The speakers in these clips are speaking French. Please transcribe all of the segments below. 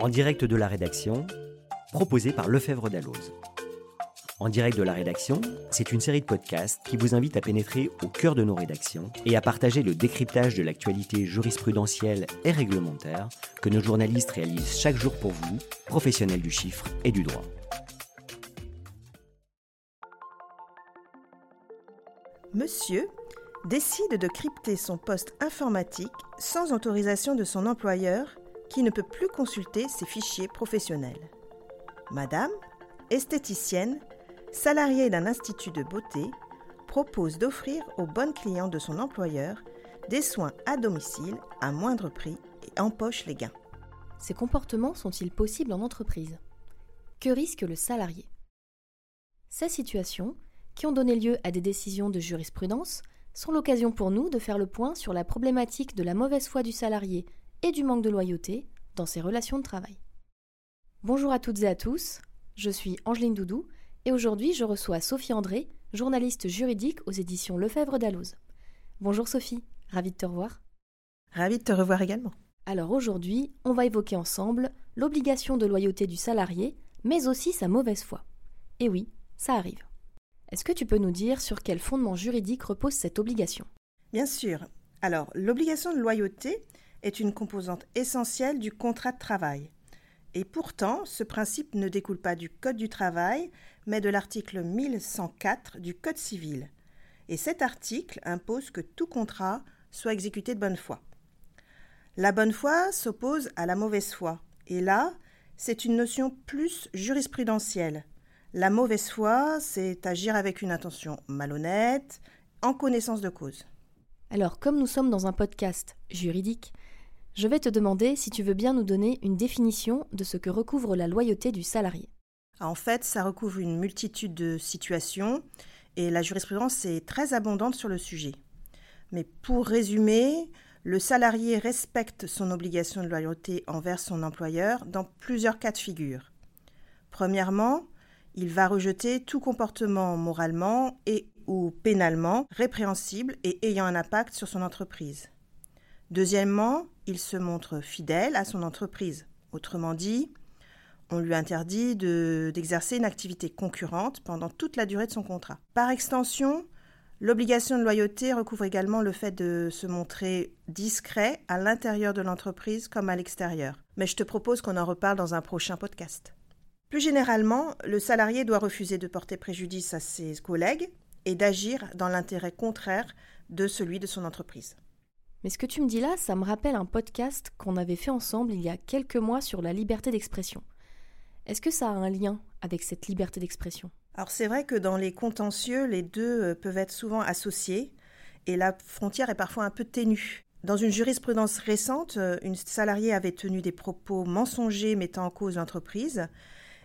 En direct de la rédaction, proposé par Lefebvre Dalloz. En direct de la rédaction, c'est une série de podcasts qui vous invite à pénétrer au cœur de nos rédactions et à partager le décryptage de l'actualité jurisprudentielle et réglementaire que nos journalistes réalisent chaque jour pour vous, professionnels du chiffre et du droit. Monsieur décide de crypter son poste informatique sans autorisation de son employeur qui ne peut plus consulter ses fichiers professionnels. Madame, esthéticienne, salariée d'un institut de beauté, propose d'offrir aux bonnes clients de son employeur des soins à domicile à moindre prix et empoche les gains. Ces comportements sont-ils possibles en entreprise? Que risque le salarié? Ces situations, qui ont donné lieu à des décisions de jurisprudence, sont l'occasion pour nous de faire le point sur la problématique de la mauvaise foi du salarié et du manque de loyauté dans ses relations de travail. Bonjour à toutes et à tous, je suis Angeline Doudou et aujourd'hui je reçois Sophie André, journaliste juridique aux éditions Lefebvre d'Alloz. Bonjour Sophie, ravie de te revoir. Ravie de te revoir également. Alors aujourd'hui, on va évoquer ensemble l'obligation de loyauté du salarié, mais aussi sa mauvaise foi. Et oui, ça arrive. Est-ce que tu peux nous dire sur quel fondement juridique repose cette obligation? Bien sûr. Alors, l'obligation de loyauté est une composante essentielle du contrat de travail. Et pourtant, ce principe ne découle pas du Code du travail, mais de l'article 1104 du Code civil. Et cet article impose que tout contrat soit exécuté de bonne foi. La bonne foi s'oppose à la mauvaise foi. Et là, c'est une notion plus jurisprudentielle. La mauvaise foi, c'est agir avec une intention malhonnête, en connaissance de cause. Alors, comme nous sommes dans un podcast juridique, je vais te demander si tu veux bien nous donner une définition de ce que recouvre la loyauté du salarié. En fait, ça recouvre une multitude de situations et la jurisprudence est très abondante sur le sujet. Mais pour résumer, le salarié respecte son obligation de loyauté envers son employeur dans plusieurs cas de figure. Premièrement, il va rejeter tout comportement moralement et ou pénalement répréhensible et ayant un impact sur son entreprise. Deuxièmement, il se montre fidèle à son entreprise. Autrement dit, on lui interdit d'exercer une activité concurrente pendant toute la durée de son contrat. Par extension, l'obligation de loyauté recouvre également le fait de se montrer discret à l'intérieur de l'entreprise comme à l'extérieur. Mais je te propose qu'on en reparle dans un prochain podcast. Plus généralement, le salarié doit refuser de porter préjudice à ses collègues et d'agir dans l'intérêt contraire de celui de son entreprise. Mais ce que tu me dis là, ça me rappelle un podcast qu'on avait fait ensemble il y a quelques mois sur la liberté d'expression. Est-ce que ça a un lien avec cette liberté d'expression? Alors c'est vrai que dans les contentieux, les deux euh, peuvent être souvent associés et la frontière est parfois un peu ténue. Dans une jurisprudence récente, euh, une salariée avait tenu des propos mensongers mettant en cause l'entreprise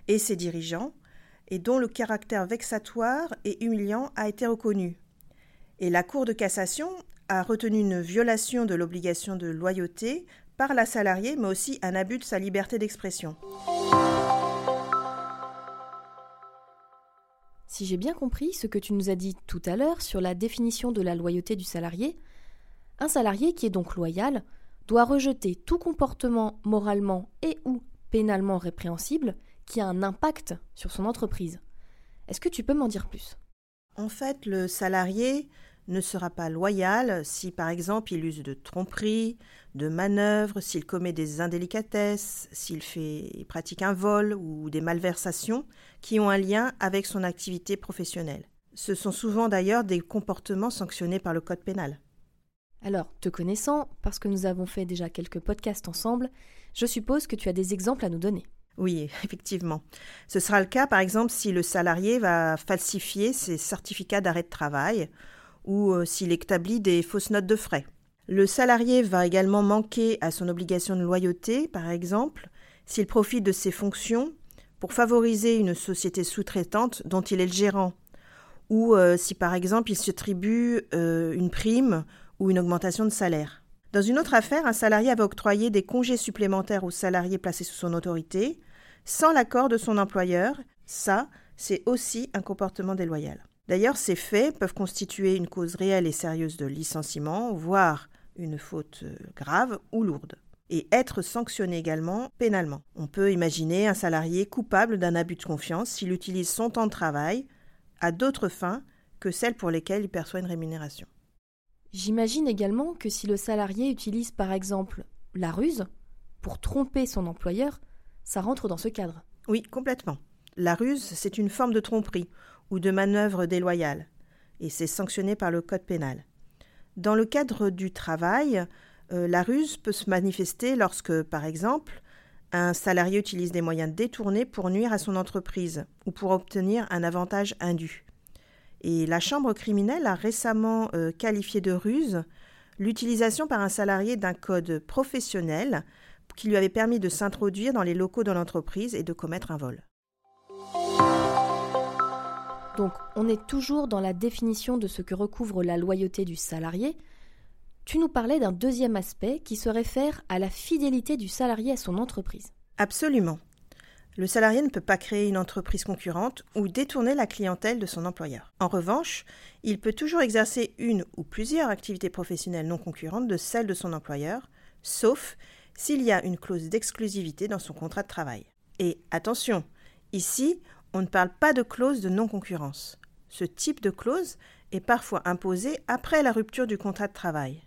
et ses dirigeants, et dont le caractère vexatoire et humiliant a été reconnu. Et la Cour de cassation a retenu une violation de l'obligation de loyauté par la salariée, mais aussi un abus de sa liberté d'expression. Si j'ai bien compris ce que tu nous as dit tout à l'heure sur la définition de la loyauté du salarié, un salarié qui est donc loyal doit rejeter tout comportement moralement et ou pénalement répréhensible qui a un impact sur son entreprise. Est-ce que tu peux m'en dire plus? En fait, le salarié ne sera pas loyal si, par exemple, il use de tromperies, de manœuvres, s'il commet des indélicatesses, s'il fait, pratique un vol ou des malversations qui ont un lien avec son activité professionnelle. Ce sont souvent d'ailleurs des comportements sanctionnés par le Code pénal. Alors, te connaissant, parce que nous avons fait déjà quelques podcasts ensemble, je suppose que tu as des exemples à nous donner. Oui, effectivement. Ce sera le cas, par exemple, si le salarié va falsifier ses certificats d'arrêt de travail ou euh, s'il établit des fausses notes de frais. Le salarié va également manquer à son obligation de loyauté, par exemple, s'il profite de ses fonctions pour favoriser une société sous-traitante dont il est le gérant, ou euh, si par exemple il se tribue euh, une prime ou une augmentation de salaire. Dans une autre affaire, un salarié avait octroyé des congés supplémentaires aux salariés placés sous son autorité, sans l'accord de son employeur. Ça, c'est aussi un comportement déloyal. D'ailleurs, ces faits peuvent constituer une cause réelle et sérieuse de licenciement, voire une faute euh, grave ou lourde. et être sanctionné également pénalement. On peut imaginer un salarié coupable d'un abus de confiance s'il utilise son temps de travail à d'autres fins que celles pour lesquelles il perçoit une rémunération. J'imagine également que si le salarié utilise par exemple la ruse pour tromper son employeur, ça rentre dans ce cadre. Oui, complètement. La ruse, c'est une forme de tromperie ou de manœuvre déloyale, et c'est sanctionné par le Code pénal. Dans le cadre du travail, euh, la ruse peut se manifester lorsque, par exemple, un salarié utilise des moyens détournés pour nuire à son entreprise ou pour obtenir un avantage indu. Et la Chambre criminelle a récemment euh, qualifié de ruse l'utilisation par un salarié d'un code professionnel qui lui avait permis de s'introduire dans les locaux de l'entreprise et de commettre un vol. Donc on est toujours dans la définition de ce que recouvre la loyauté du salarié. Tu nous parlais d'un deuxième aspect qui se réfère à la fidélité du salarié à son entreprise. Absolument. Le salarié ne peut pas créer une entreprise concurrente ou détourner la clientèle de son employeur. En revanche, il peut toujours exercer une ou plusieurs activités professionnelles non concurrentes de celles de son employeur, sauf s'il y a une clause d'exclusivité dans son contrat de travail. Et attention, ici, on ne parle pas de clause de non-concurrence. Ce type de clause est parfois imposé après la rupture du contrat de travail.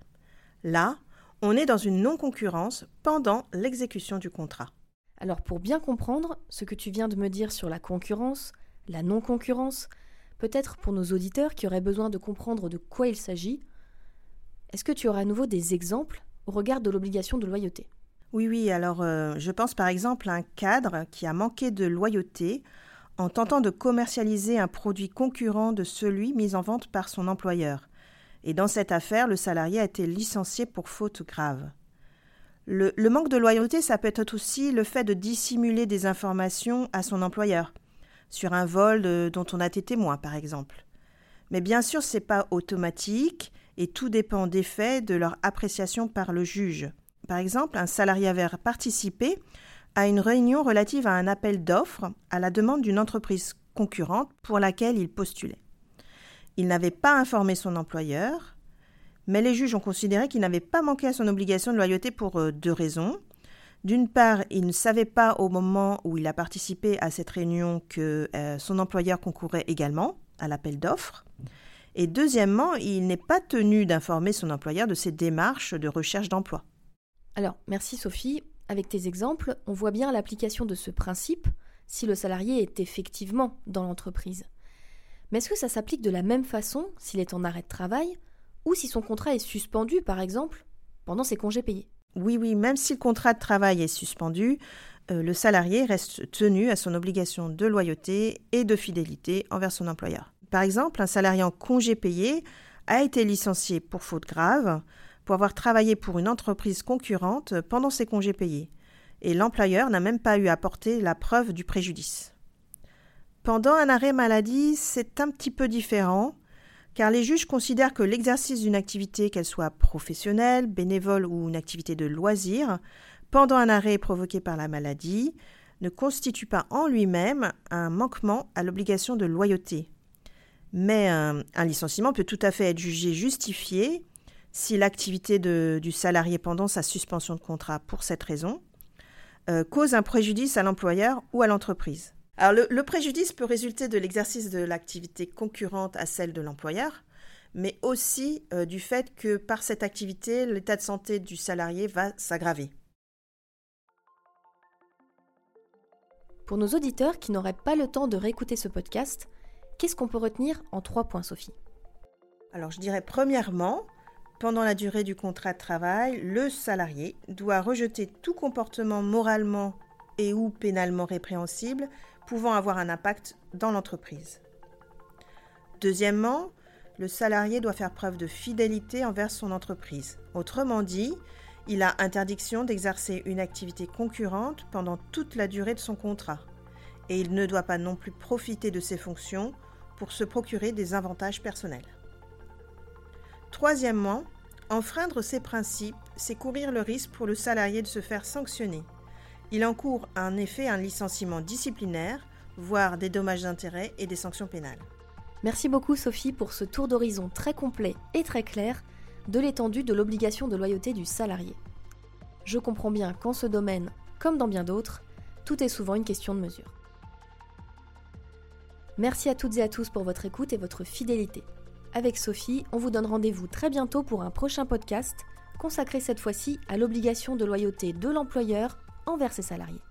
Là, on est dans une non-concurrence pendant l'exécution du contrat. Alors pour bien comprendre ce que tu viens de me dire sur la concurrence, la non-concurrence, peut-être pour nos auditeurs qui auraient besoin de comprendre de quoi il s'agit, est-ce que tu auras à nouveau des exemples au regard de l'obligation de loyauté? Oui, oui, alors euh, je pense par exemple à un cadre qui a manqué de loyauté en tentant de commercialiser un produit concurrent de celui mis en vente par son employeur. Et dans cette affaire, le salarié a été licencié pour faute grave. Le, manque de loyauté, ça peut être aussi le fait de dissimuler des informations à son employeur, sur un vol dont on a été témoin, par exemple. Mais bien sûr, ce n'est pas automatique et tout dépend des faits, de leur appréciation par le juge. Par exemple, un salarié avait participé à une réunion relative à un appel d'offres à la demande d'une entreprise concurrente pour laquelle il postulait. Il n'avait pas informé son employeur, mais les juges ont considéré qu'il n'avait pas manqué à son obligation de loyauté pour euh, deux raisons. D'une part, il ne savait pas au moment où il a participé à cette réunion que euh, son employeur concourait également à l'appel d'offres. Et deuxièmement, il n'est pas tenu d'informer son employeur de ses démarches de recherche d'emploi. Alors, merci Sophie. Avec tes exemples, on voit bien l'application de ce principe si le salarié est effectivement dans l'entreprise. Mais est-ce que ça s'applique de la même façon s'il est en arrêt de travail ou si son contrat est suspendu, par exemple, pendant ses congés payés. Oui, oui, même si le contrat de travail est suspendu, euh, le salarié reste tenu à son obligation de loyauté et de fidélité envers son employeur. Par exemple, un salarié en congé payé a été licencié pour faute grave, pour avoir travaillé pour une entreprise concurrente pendant ses congés payés, et l'employeur n'a même pas eu à porter la preuve du préjudice. Pendant un arrêt maladie, c'est un petit peu différent car les juges considèrent que l'exercice d'une activité, qu'elle soit professionnelle, bénévole ou une activité de loisir, pendant un arrêt provoqué par la maladie, ne constitue pas en lui-même un manquement à l'obligation de loyauté. Mais un, licenciement peut tout à fait être jugé justifié si l'activité du salarié pendant sa suspension de contrat pour cette raison euh, cause un préjudice à l'employeur ou à l'entreprise. Alors le, préjudice peut résulter de l'exercice de l'activité concurrente à celle de l'employeur, mais aussi euh, du fait que par cette activité, l'état de santé du salarié va s'aggraver. Pour nos auditeurs qui n'auraient pas le temps de réécouter ce podcast, qu'est-ce qu'on peut retenir en trois points, Sophie? Alors je dirais premièrement, pendant la durée du contrat de travail, le salarié doit rejeter tout comportement moralement et ou pénalement répréhensible pouvant avoir un impact dans l'entreprise. Deuxièmement, le salarié doit faire preuve de fidélité envers son entreprise. Autrement dit, il a interdiction d'exercer une activité concurrente pendant toute la durée de son contrat. Et il ne doit pas non plus profiter de ses fonctions pour se procurer des avantages personnels. Troisièmement, enfreindre ces principes, c'est courir le risque pour le salarié de se faire sanctionner il encourt en effet un licenciement disciplinaire, voire des dommages d'intérêt et des sanctions pénales. Merci beaucoup Sophie pour ce tour d'horizon très complet et très clair de l'étendue de l'obligation de loyauté du salarié. je comprends bien qu'en ce domaine, comme dans bien d'autres, tout est souvent une question de mesure. Merci à toutes et à tous pour votre écoute et votre fidélité. Avec Sophie, on vous donne rendez-vous très bientôt pour un prochain podcast consacré cette fois-ci à l'obligation de loyauté de l'employeur envers ses salariés.